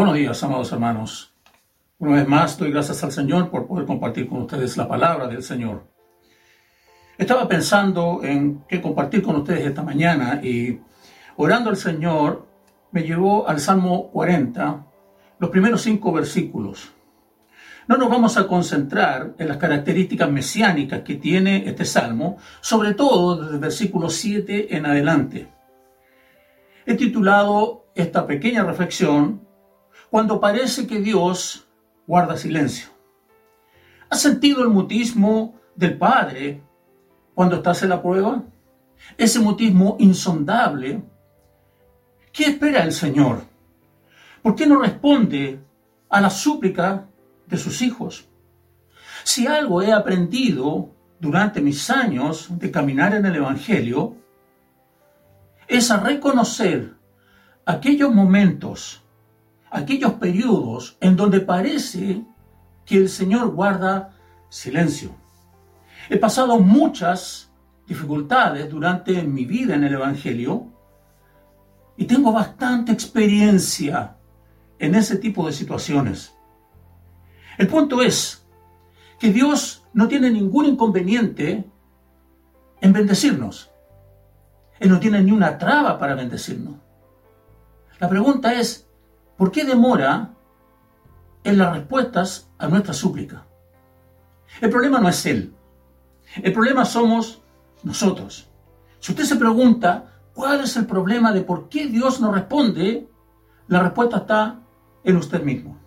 Buenos días, amados hermanos. Una vez más, doy gracias al Señor por poder compartir con ustedes la palabra del Señor. Estaba pensando en qué compartir con ustedes esta mañana y orando al Señor me llevó al Salmo 40, los primeros cinco versículos. No nos vamos a concentrar en las características mesiánicas que tiene este salmo, sobre todo desde el versículo 7 en adelante. He titulado esta pequeña reflexión cuando parece que Dios guarda silencio. ¿Has sentido el mutismo del Padre cuando estás en la prueba? Ese mutismo insondable. ¿Qué espera el Señor? ¿Por qué no responde a la súplica de sus hijos? Si algo he aprendido durante mis años de caminar en el Evangelio, es a reconocer aquellos momentos aquellos periodos en donde parece que el Señor guarda silencio. He pasado muchas dificultades durante mi vida en el Evangelio y tengo bastante experiencia en ese tipo de situaciones. El punto es que Dios no tiene ningún inconveniente en bendecirnos. Él no tiene ni una traba para bendecirnos. La pregunta es, ¿Por qué demora en las respuestas a nuestra súplica? El problema no es Él. El problema somos nosotros. Si usted se pregunta cuál es el problema de por qué Dios no responde, la respuesta está en usted mismo.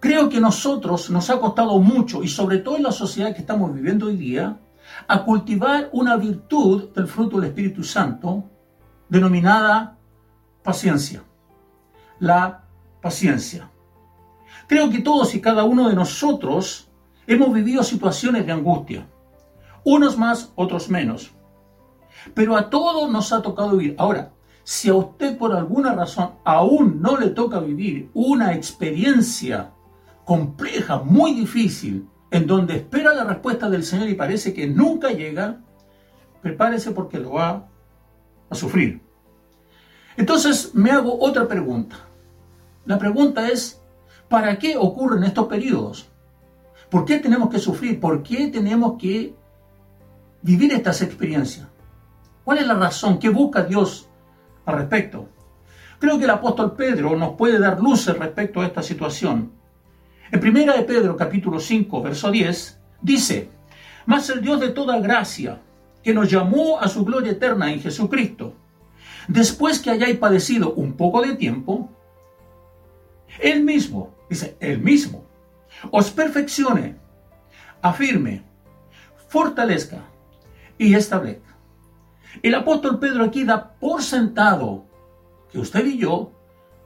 Creo que nosotros nos ha costado mucho, y sobre todo en la sociedad que estamos viviendo hoy día, a cultivar una virtud del fruto del Espíritu Santo denominada paciencia la paciencia. Creo que todos y cada uno de nosotros hemos vivido situaciones de angustia, unos más, otros menos. Pero a todos nos ha tocado vivir. Ahora, si a usted por alguna razón aún no le toca vivir una experiencia compleja, muy difícil, en donde espera la respuesta del Señor y parece que nunca llega, prepárese porque lo va a sufrir. Entonces me hago otra pregunta. La pregunta es, ¿para qué ocurren estos periodos? ¿Por qué tenemos que sufrir? ¿Por qué tenemos que vivir estas experiencias? ¿Cuál es la razón? ¿Qué busca Dios al respecto? Creo que el apóstol Pedro nos puede dar luces respecto a esta situación. En primera de Pedro capítulo 5, verso 10, dice, Mas el Dios de toda gracia, que nos llamó a su gloria eterna en Jesucristo, después que hayáis padecido un poco de tiempo, él mismo, dice, Él mismo, os perfeccione, afirme, fortalezca y establezca. El apóstol Pedro aquí da por sentado que usted y yo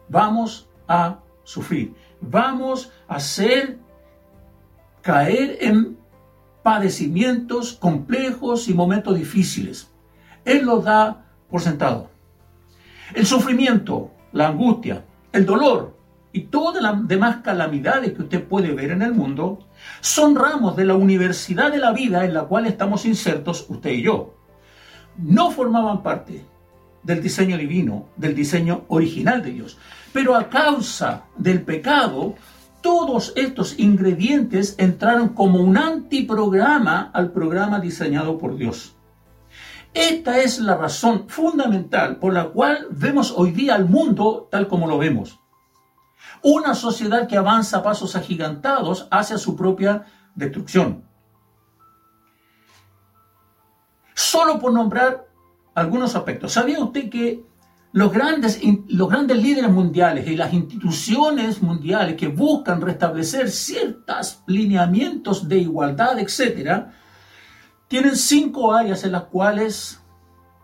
vamos a sufrir, vamos a hacer caer en padecimientos complejos y momentos difíciles. Él lo da por sentado. El sufrimiento, la angustia, el dolor, y todas las demás calamidades que usted puede ver en el mundo son ramos de la universidad de la vida en la cual estamos insertos usted y yo. No formaban parte del diseño divino, del diseño original de Dios. Pero a causa del pecado, todos estos ingredientes entraron como un antiprograma al programa diseñado por Dios. Esta es la razón fundamental por la cual vemos hoy día al mundo tal como lo vemos. Una sociedad que avanza a pasos agigantados hacia su propia destrucción. Solo por nombrar algunos aspectos. ¿Sabía usted que los grandes, los grandes líderes mundiales y las instituciones mundiales que buscan restablecer ciertos lineamientos de igualdad, etcétera, tienen cinco áreas en las cuales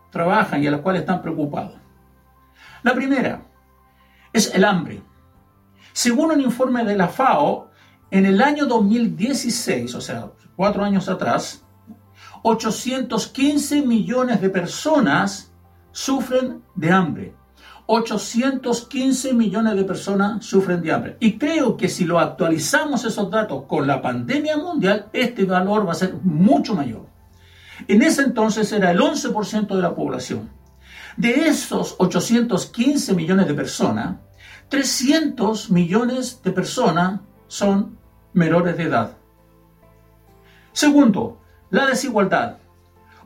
trabajan y en las cuales están preocupados? La primera es el hambre. Según un informe de la FAO, en el año 2016, o sea, cuatro años atrás, 815 millones de personas sufren de hambre. 815 millones de personas sufren de hambre. Y creo que si lo actualizamos esos datos con la pandemia mundial, este valor va a ser mucho mayor. En ese entonces era el 11% de la población. De esos 815 millones de personas, 300 millones de personas son menores de edad. Segundo, la desigualdad.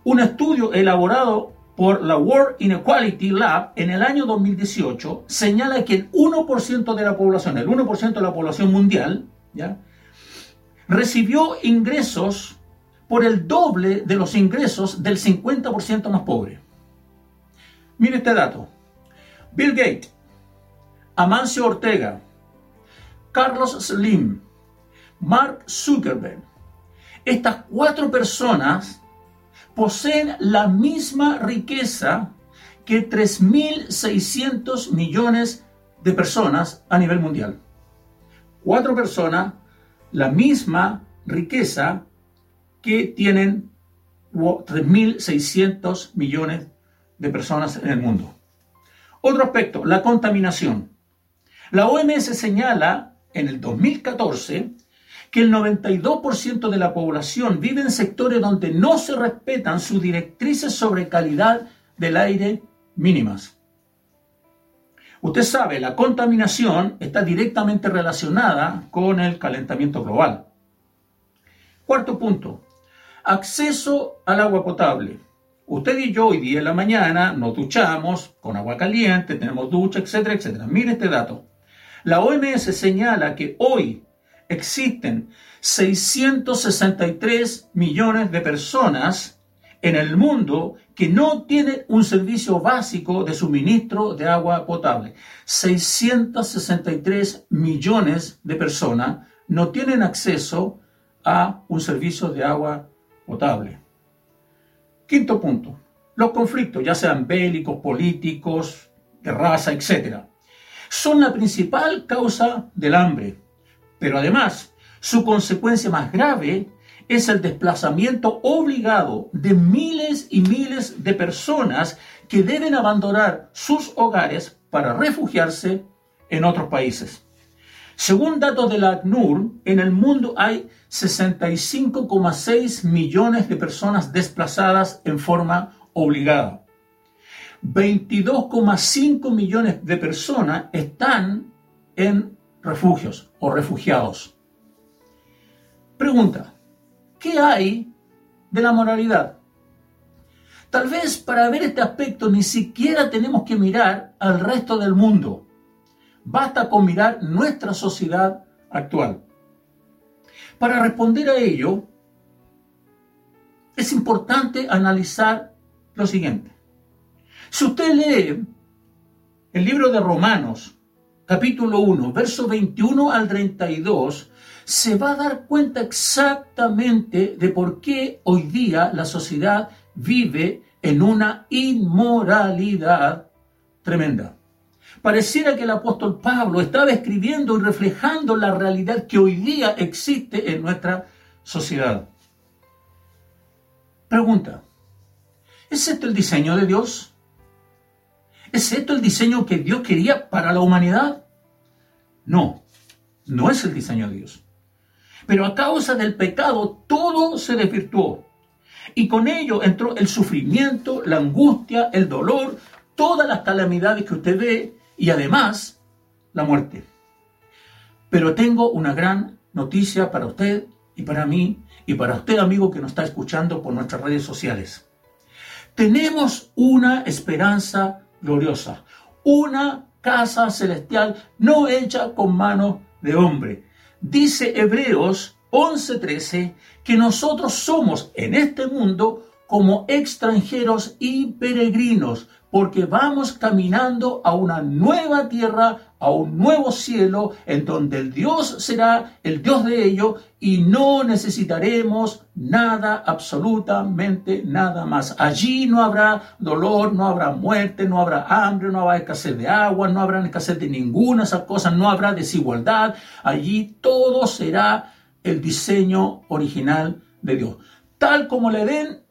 Un estudio elaborado por la World Inequality Lab en el año 2018 señala que el 1% de la población, el 1% de la población mundial, ¿ya? recibió ingresos por el doble de los ingresos del 50% más pobre. Mire este dato. Bill Gates, Amancio Ortega, Carlos Slim, Mark Zuckerberg. Estas cuatro personas poseen la misma riqueza que 3.600 millones de personas a nivel mundial. Cuatro personas, la misma riqueza que tienen 3.600 millones de personas en el mundo. Otro aspecto, la contaminación. La OMS señala en el 2014 que el 92% de la población vive en sectores donde no se respetan sus directrices sobre calidad del aire mínimas. Usted sabe, la contaminación está directamente relacionada con el calentamiento global. Cuarto punto, acceso al agua potable. Usted y yo hoy día en la mañana nos duchamos con agua caliente, tenemos ducha, etcétera, etcétera. Mire este dato. La OMS señala que hoy existen 663 millones de personas en el mundo que no tienen un servicio básico de suministro de agua potable. 663 millones de personas no tienen acceso a un servicio de agua potable. Quinto punto, los conflictos, ya sean bélicos, políticos, de raza, etc., son la principal causa del hambre. Pero además, su consecuencia más grave es el desplazamiento obligado de miles y miles de personas que deben abandonar sus hogares para refugiarse en otros países. Según datos de la ACNUR, en el mundo hay 65,6 millones de personas desplazadas en forma obligada. 22,5 millones de personas están en refugios o refugiados. Pregunta, ¿qué hay de la moralidad? Tal vez para ver este aspecto ni siquiera tenemos que mirar al resto del mundo. Basta con mirar nuestra sociedad actual. Para responder a ello, es importante analizar lo siguiente. Si usted lee el libro de Romanos, capítulo 1, verso 21 al 32, se va a dar cuenta exactamente de por qué hoy día la sociedad vive en una inmoralidad tremenda. Pareciera que el apóstol Pablo estaba escribiendo y reflejando la realidad que hoy día existe en nuestra sociedad. Pregunta, ¿es esto el diseño de Dios? ¿Es esto el diseño que Dios quería para la humanidad? No, no es el diseño de Dios. Pero a causa del pecado todo se desvirtuó. Y con ello entró el sufrimiento, la angustia, el dolor, todas las calamidades que usted ve y además la muerte. Pero tengo una gran noticia para usted y para mí y para usted amigo que nos está escuchando por nuestras redes sociales. Tenemos una esperanza gloriosa, una casa celestial no hecha con mano de hombre. Dice Hebreos 11:13 que nosotros somos en este mundo como extranjeros y peregrinos, porque vamos caminando a una nueva tierra, a un nuevo cielo, en donde el Dios será el Dios de ello y no necesitaremos nada, absolutamente nada más. Allí no habrá dolor, no habrá muerte, no habrá hambre, no habrá escasez de agua, no habrá escasez de ninguna de esas cosas, no habrá desigualdad. Allí todo será el diseño original de Dios. Tal como le den,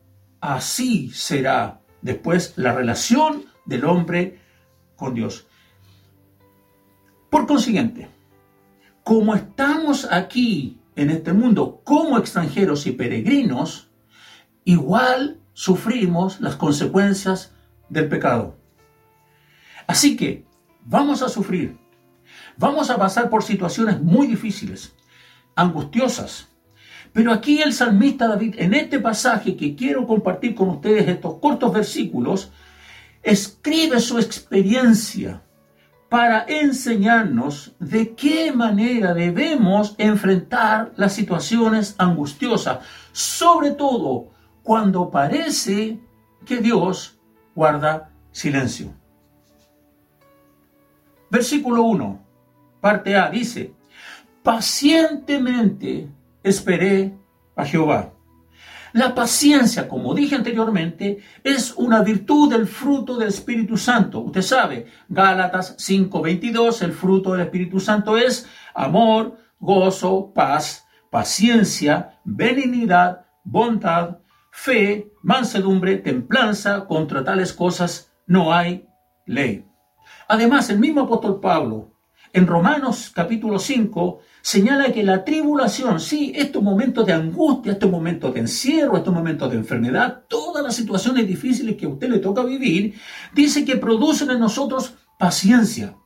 así será después la relación del hombre con Dios. Por consiguiente, como estamos aquí en este mundo como extranjeros y peregrinos, igual sufrimos las consecuencias del pecado. Así que vamos a sufrir, Vamos a pasar por situaciones muy difíciles, angustiosas. Pero aquí el salmista David, en este pasaje que quiero compartir con ustedes, estos cortos versículos, escribe su experiencia para enseñarnos de qué manera debemos enfrentar las situaciones angustiosas, sobre todo cuando parece que Dios guarda silencio. Versículo 1, parte A, dice, pacientemente esperé a Jehová. La paciencia, como dije anteriormente, es una virtud del fruto del Espíritu Santo. Usted sabe, Gálatas 5:22, el fruto del Espíritu Santo es amor, gozo, paz, paciencia, benignidad, bondad, fe, mansedumbre, templanza. Contra tales cosas no hay ley. Además, el mismo apóstol Pablo, en Romanos capítulo 5, señala que la tribulación, sí, estos momentos de angustia, estos momentos de encierro, estos momentos de enfermedad, todas las situaciones difíciles que a usted le toca vivir, dice que producen en nosotros paciencia.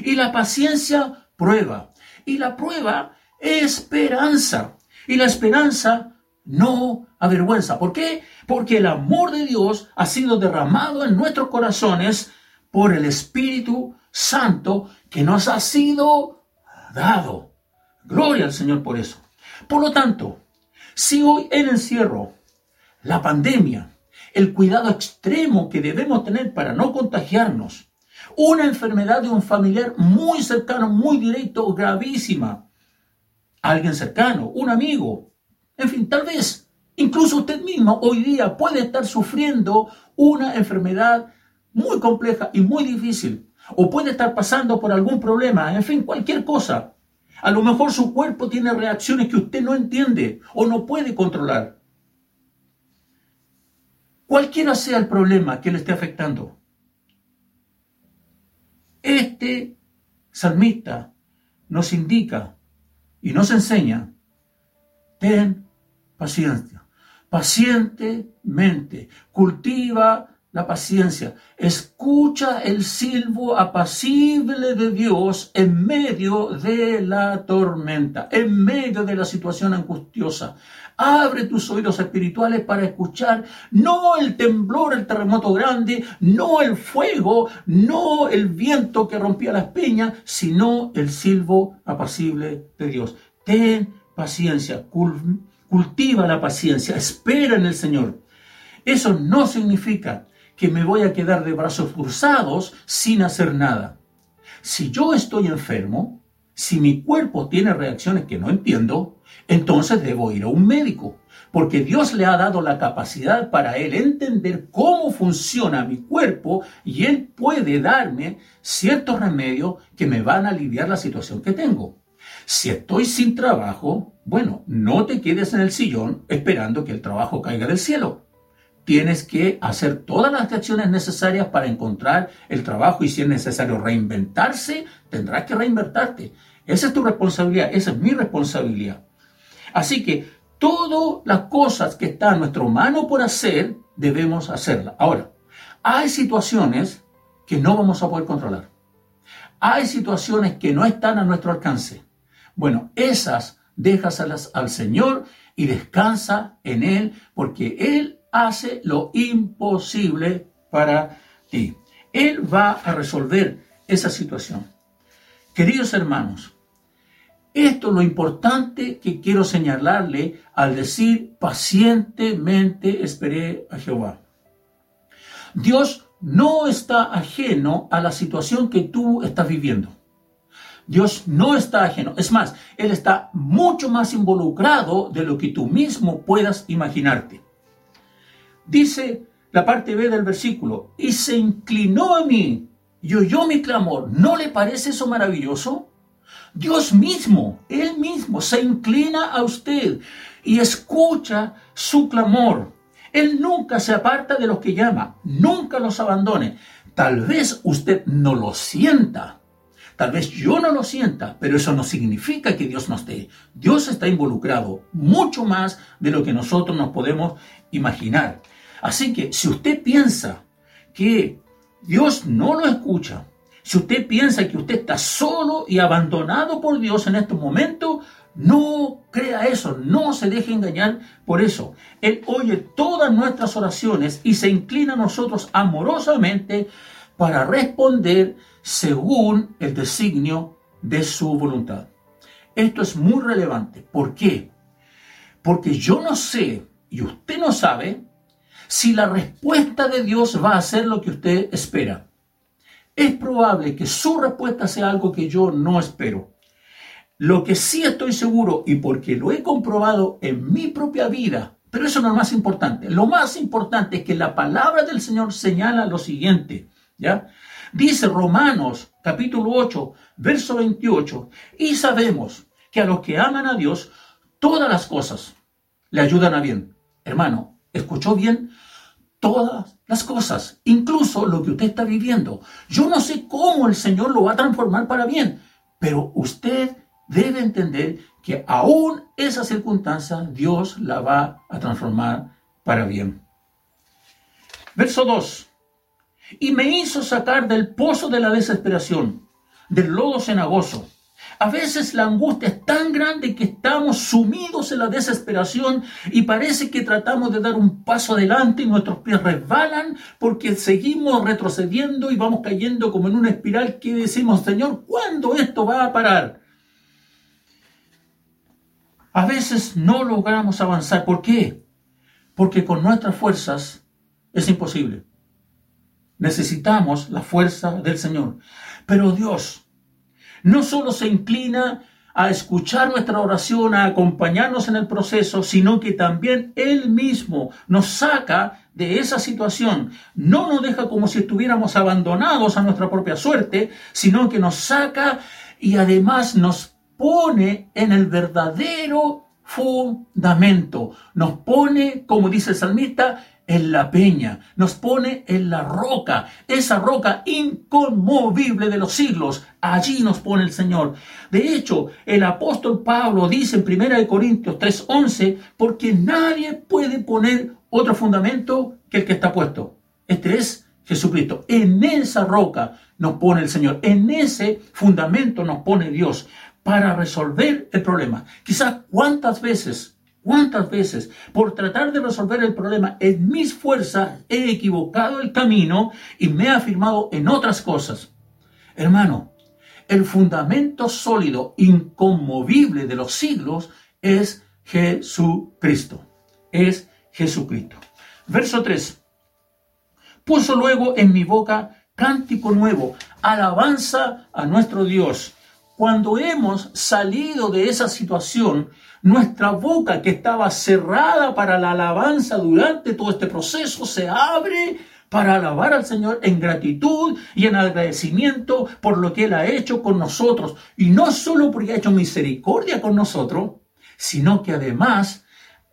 Y la paciencia prueba. Y la prueba esperanza. Y la esperanza no avergüenza. ¿Por qué? Porque el amor de Dios ha sido derramado en nuestros corazones por el Espíritu Santo que nos ha sido dado. Gloria al Señor por eso. Por lo tanto, si hoy el encierro, la pandemia, el cuidado extremo que debemos tener para no contagiarnos, una enfermedad de un familiar muy cercano, muy directo, gravísima, alguien cercano, un amigo, en fin, tal vez incluso usted mismo hoy día puede estar sufriendo una enfermedad muy compleja y muy difícil, o puede estar pasando por algún problema, en fin, cualquier cosa. A lo mejor su cuerpo tiene reacciones que usted no entiende o no puede controlar. Cualquiera sea el problema que le esté afectando. Este salmista nos indica y nos enseña, ten paciencia, pacientemente, cultiva la paciencia. Escucha el silbo apacible de Dios en medio de la tormenta, en medio de la situación angustiosa. Abre tus oídos espirituales para escuchar no el temblor, el terremoto grande, no el fuego, no el viento que rompía las peñas, sino el silbo apacible de Dios. Ten paciencia, cultiva la paciencia, espera en el Señor. Eso no significa que me voy a quedar de brazos cruzados sin hacer nada. Si yo estoy enfermo, si mi cuerpo tiene reacciones que no entiendo, entonces debo ir a un médico, porque Dios le ha dado la capacidad para él entender cómo funciona mi cuerpo y él puede darme ciertos remedios que me van a aliviar la situación que tengo. Si estoy sin trabajo, bueno, no te quedes en el sillón esperando que el trabajo caiga del cielo tienes que hacer todas las acciones necesarias para encontrar el trabajo y si es necesario reinventarse, tendrás que reinvertarte. Esa es tu responsabilidad, esa es mi responsabilidad. Así que todas las cosas que están a nuestra mano por hacer, debemos hacerlas. Ahora, hay situaciones que no vamos a poder controlar. Hay situaciones que no están a nuestro alcance. Bueno, esas déjaselas al Señor y descansa en Él, porque Él hace lo imposible para ti. Él va a resolver esa situación. Queridos hermanos, esto es lo importante que quiero señalarle al decir pacientemente esperé a Jehová. Dios no está ajeno a la situación que tú estás viviendo. Dios no está ajeno. Es más, Él está mucho más involucrado de lo que tú mismo puedas imaginarte. Dice la parte B del versículo, y se inclinó a mí y oyó mi clamor. ¿No le parece eso maravilloso? Dios mismo, Él mismo, se inclina a usted y escucha su clamor. Él nunca se aparta de los que llama, nunca los abandone. Tal vez usted no lo sienta, tal vez yo no lo sienta, pero eso no significa que Dios no esté. Dios está involucrado mucho más de lo que nosotros nos podemos imaginar. Así que si usted piensa que Dios no lo escucha, Si usted piensa que usted está solo y abandonado por Dios en estos momentos, no crea eso, no se deje engañar por eso. Él oye todas nuestras oraciones y se inclina a nosotros amorosamente para responder según el designio de su voluntad. Esto es muy relevante. ¿Por qué? Porque yo no sé, y usted no sabe, si la respuesta de Dios va a ser lo que usted espera. Es probable que su respuesta sea algo que yo no espero. Lo que sí estoy seguro, y porque lo he comprobado en mi propia vida, pero eso no es lo más importante. Lo más importante es que la palabra del Señor señala lo siguiente, ¿ya? Dice Romanos capítulo 8, verso 28, y sabemos que a los que aman a Dios, todas las cosas le ayudan a bien. Hermano, ¿escuchó bien? Todas las cosas, incluso lo que usted está viviendo. Yo no sé cómo el Señor lo va a transformar para bien, pero usted debe entender que aún esa circunstancia Dios la va a transformar para bien. Verso 2. Y me hizo sacar del pozo de la desesperación, del lodo cenagoso a veces la angustia es tan grande que estamos sumidos en la desesperación y parece que tratamos de dar un paso adelante y nuestros pies resbalan porque seguimos retrocediendo y vamos cayendo como en una espiral que decimos, Señor, ¿cuándo esto va a parar? A veces no logramos avanzar. ¿Por qué? Porque con nuestras fuerzas es imposible. Necesitamos la fuerza del Señor. Pero Dios no solo se inclina a escuchar nuestra oración, a acompañarnos en el proceso, sino que también Él mismo nos saca de esa situación. No nos deja como si estuviéramos abandonados a nuestra propia suerte, sino que nos saca y además nos pone en el verdadero fundamento. Nos pone, como dice el salmista, en la peña, nos pone en la roca, esa roca inconmovible de los siglos. Allí nos pone el Señor. De hecho, el apóstol Pablo dice en 1 Corintios 3:11, porque nadie puede poner otro fundamento que el que está puesto. Este es Jesucristo. En esa roca nos pone el Señor. En ese fundamento nos pone Dios para resolver el problema. Quizás cuántas veces ¿Cuántas veces por tratar de resolver el problema en mis fuerzas he equivocado el camino y me he afirmado en otras cosas? Hermano, el fundamento sólido, inconmovible de los siglos es Jesucristo. Es Jesucristo. Verso 3. Puso luego en mi boca cántico nuevo, alabanza a nuestro Dios. Cuando hemos salido de esa situación, nuestra boca que estaba cerrada para la alabanza durante todo este proceso se abre para alabar al Señor en gratitud y en agradecimiento por lo que Él ha hecho con nosotros. Y no solo porque ha hecho misericordia con nosotros, sino que además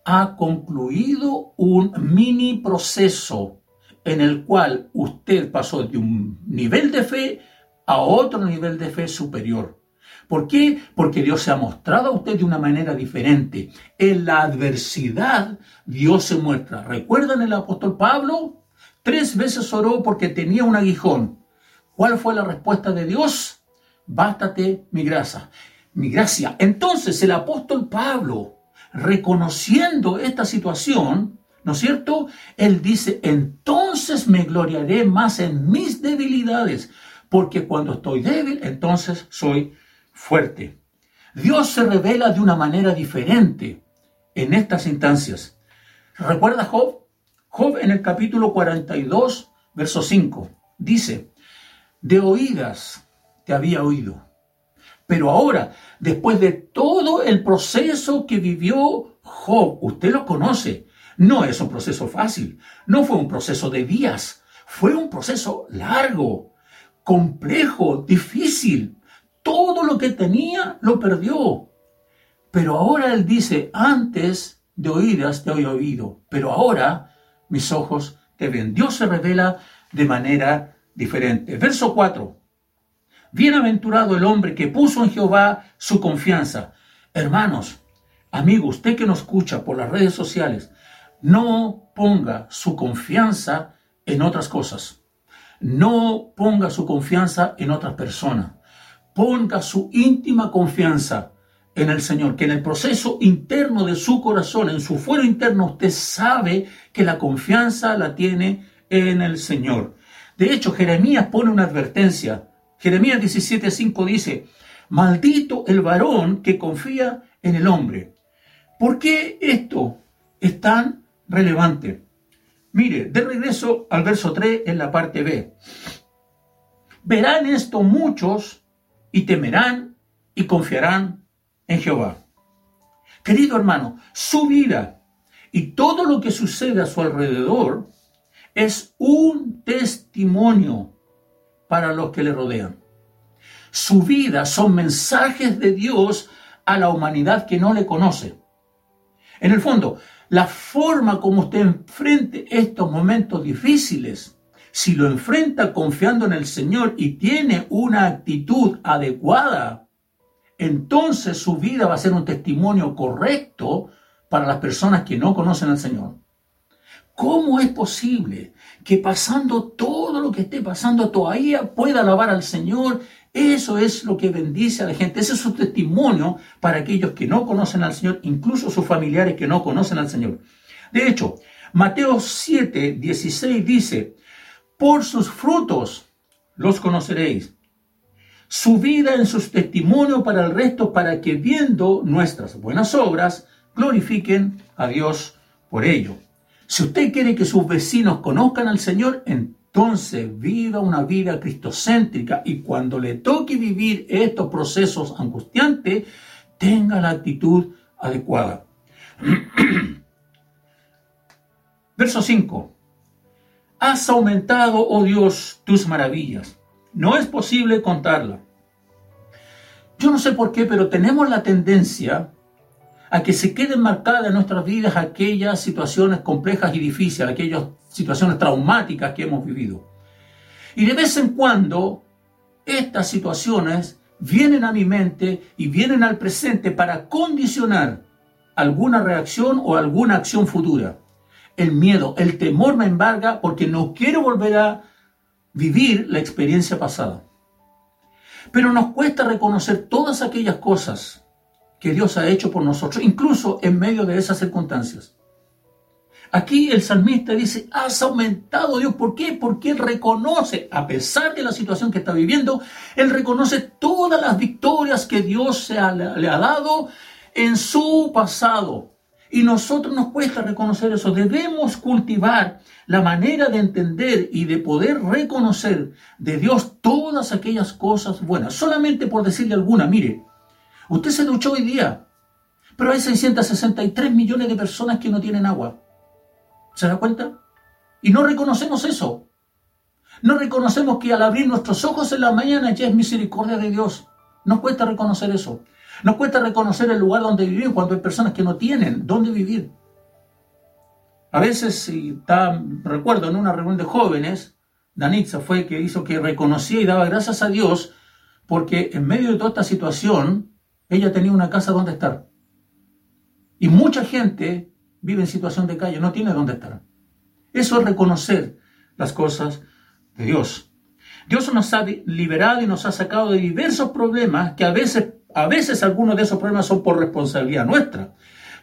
ha concluido un mini proceso en el cual usted pasó de un nivel de fe a otro nivel de fe superior. ¿Por qué? Porque Dios se ha mostrado a usted de una manera diferente. En la adversidad Dios se muestra. ¿Recuerdan el apóstol Pablo? Tres veces oró porque tenía un aguijón. ¿Cuál fue la respuesta de Dios? Bástate mi gracia. Mi gracia. Entonces el apóstol Pablo, reconociendo esta situación, ¿no es cierto? Él dice, entonces me gloriaré más en mis debilidades, porque cuando estoy débil, entonces soy fuerte. Dios se revela de una manera diferente en estas instancias. ¿Recuerda Job? Job en el capítulo 42, verso 5, dice, de oídas te había oído. Pero ahora, después de todo el proceso que vivió Job, usted lo conoce, no es un proceso fácil, no fue un proceso de días, fue un proceso largo, complejo, difícil, todo lo que tenía lo perdió. Pero ahora él dice, antes de oídas te he oído, pero ahora mis ojos te ven. Dios se revela de manera diferente. Verso 4. Bienaventurado el hombre que puso en Jehová su confianza. Hermanos, amigo, usted que nos escucha por las redes sociales, no ponga su confianza en otras cosas. no ponga su confianza en otras personas. Ponga su íntima confianza en el Señor, que en el proceso interno de su corazón, en su fuero interno, usted sabe que la confianza la tiene en el Señor. De hecho, Jeremías pone una advertencia. Jeremías 17:5 dice, maldito el varón que confía en el hombre. ¿Por qué esto es tan relevante? Mire, de regreso al verso 3 en la parte B. Verán esto muchos y temerán y confiarán en Jehová. Querido hermano, su vida y todo lo que sucede a su alrededor es un testimonio para los que le rodean. Su vida son mensajes de Dios a la humanidad que no le conoce. En el fondo, la forma como usted enfrente estos momentos difíciles, si lo enfrenta confiando en el Señor y tiene una actitud adecuada, entonces su vida va a ser un testimonio correcto para las personas que no conocen al Señor. ¿Cómo es posible que pasando todo lo que esté pasando todavía pueda alabar al Señor? Eso es lo que bendice a la gente. Ese es su testimonio para aquellos que no conocen al Señor, incluso sus familiares que no conocen al Señor. De hecho, Mateo 7, 16 dice, por sus frutos los conoceréis. Su vida en sus testimonios para el resto, para que viendo nuestras buenas obras, glorifiquen a Dios por ello. Si usted quiere que sus vecinos conozcan al Señor, entonces viva una vida cristocéntrica y cuando le toque vivir estos procesos angustiantes, tenga la actitud adecuada. Verso 5. Has aumentado, oh Dios, tus maravillas. No es posible contarla. Yo no sé por qué, pero tenemos la tendencia a que se queden marcadas en nuestras vidas aquellas situaciones complejas y difíciles, aquellas situaciones traumáticas que hemos vivido. Y de vez en cuando estas situaciones vienen a mi mente y vienen al presente para condicionar alguna reacción o alguna acción futura. El miedo, el temor me embarga porque no quiero volver a vivir la experiencia pasada. Pero nos cuesta reconocer todas aquellas cosas que Dios ha hecho por nosotros, incluso en medio de esas circunstancias. Aquí el salmista dice, has aumentado Dios. ¿Por qué? Porque Él reconoce, a pesar de la situación que está viviendo, Él reconoce todas las victorias que Dios le ha dado en su pasado. Y nosotros nos cuesta reconocer eso. Debemos cultivar la manera de entender y de poder reconocer de Dios todas aquellas cosas buenas. Solamente por decirle alguna, mire, Usted se duchó hoy día, pero hay 663 millones de personas que no tienen agua. ¿Se da cuenta? Y no reconocemos eso. No reconocemos que al abrir nuestros ojos en la mañana ya es misericordia de Dios. Nos cuesta reconocer eso. Nos cuesta reconocer el lugar donde vivimos cuando hay personas que no tienen dónde vivir. A veces, está, recuerdo en una reunión de jóvenes, Danitza fue que hizo que reconocía y daba gracias a Dios porque en medio de toda esta situación ella tenía una casa donde estar. Y mucha gente vive en situación de calle, no tiene dónde estar. Eso es reconocer las cosas de Dios. Dios nos ha liberado y nos ha sacado de diversos problemas que a veces, a veces algunos de esos problemas son por responsabilidad nuestra,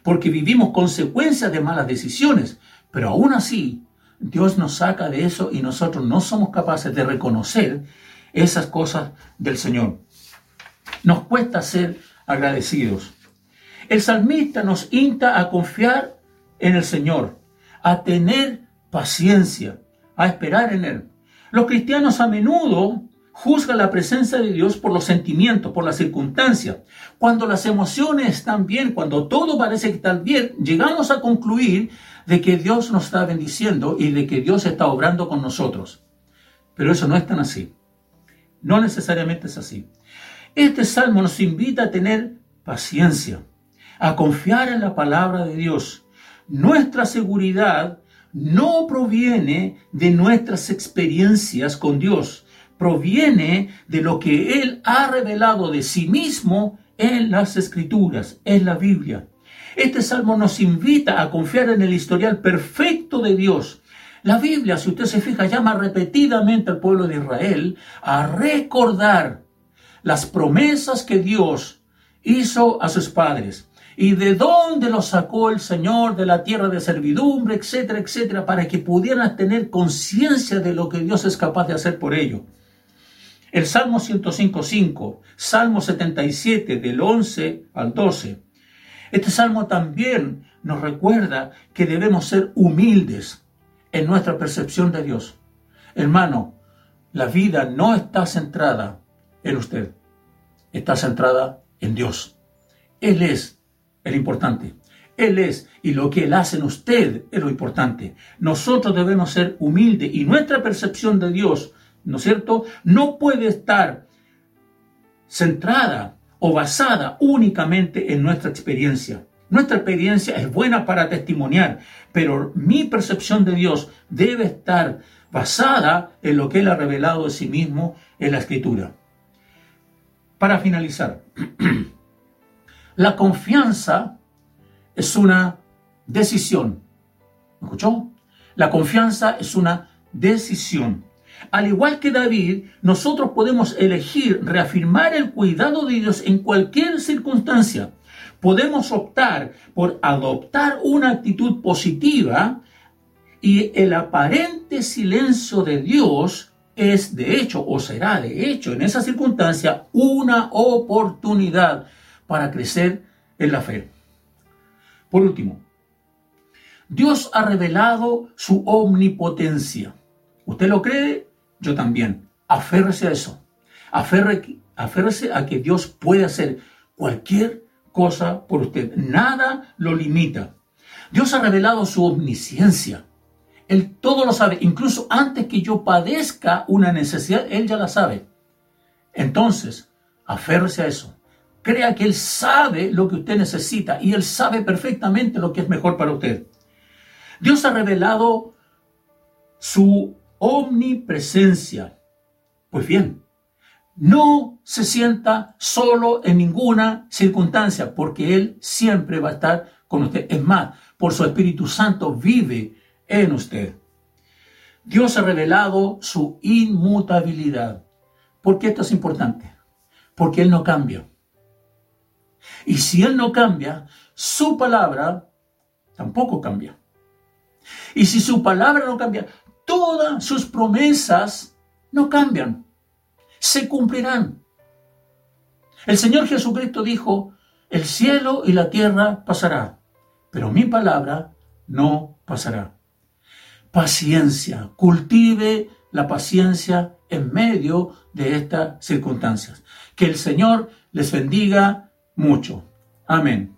porque vivimos consecuencias de malas decisiones, pero aún así Dios nos saca de eso y nosotros no somos capaces de reconocer esas cosas del Señor. Nos cuesta ser agradecidos. El salmista nos insta a confiar en el Señor, a tener paciencia, a esperar en Él. Los cristianos a menudo juzgan la presencia de Dios por los sentimientos, por las circunstancias. Cuando las emociones están bien, cuando todo parece que está bien, llegamos a concluir de que Dios nos está bendiciendo y de que Dios está obrando con nosotros. Pero eso no es tan así. No necesariamente es así. Este salmo nos invita a tener paciencia, a confiar en la palabra de Dios. Nuestra seguridad no proviene de nuestras experiencias con Dios, proviene de lo que Él ha revelado de sí mismo en las escrituras, en la Biblia. Este salmo nos invita a confiar en el historial perfecto de Dios, La Biblia, si usted se fija, llama repetidamente al pueblo de Israel a recordar las promesas que Dios hizo a sus padres y de dónde los sacó el Señor de la tierra de servidumbre, etcétera, etcétera, para que pudieran tener conciencia de lo que Dios es capaz de hacer por ellos. El Salmo 105.5, Salmo 77 del 11 al 12. Este salmo también nos recuerda que debemos ser humildes en nuestra percepción de Dios. Hermano, la vida no está centrada en usted, está centrada en Dios. Él es el importante. Él es y lo que Él hace en usted es lo importante. Nosotros debemos ser humildes y nuestra percepción de Dios ¿no es cierto? No puede estar centrada o basada únicamente en nuestra experiencia. Nuestra experiencia es buena para testimoniar, pero mi percepción de Dios debe estar basada en lo que Él ha revelado de sí mismo en la Escritura. Para finalizar, la confianza es una decisión. ¿Me escuchó? La confianza es una decisión. Al igual que David, nosotros podemos elegir reafirmar el cuidado de Dios en cualquier circunstancia. Podemos optar por adoptar una actitud positiva y el aparente silencio de Dios es de hecho o será de hecho en esa circunstancia una oportunidad para crecer en la fe. Por último, Dios ha revelado su omnipotencia. ¿Usted lo cree? Yo también. Aférrese a eso. aférrese a que Dios puede hacer cualquier cosa por usted. Nada lo limita. Dios ha revelado su omnisciencia. Él todo lo sabe. Incluso antes que yo padezca una necesidad, Él ya la sabe. Entonces, aférrese a eso. Crea que Él sabe lo que usted necesita y Él sabe perfectamente lo que es mejor para usted. Dios ha revelado su omnipresencia. Pues bien, no se sienta solo en ninguna circunstancia, porque Él siempre va a estar con usted. Es más, por su Espíritu Santo vive en usted. Dios ha revelado su inmutabilidad. ¿Por qué esto es importante? Porque Él no cambia. Y si Él no cambia, su palabra tampoco cambia. Y si su palabra no cambia, todas sus promesas no cambian, se cumplirán. El Señor Jesucristo dijo, el cielo y la tierra pasará, pero mi palabra no pasará. Paciencia, cultive la paciencia en medio de estas circunstancias. Que el Señor les bendiga mucho. Amén.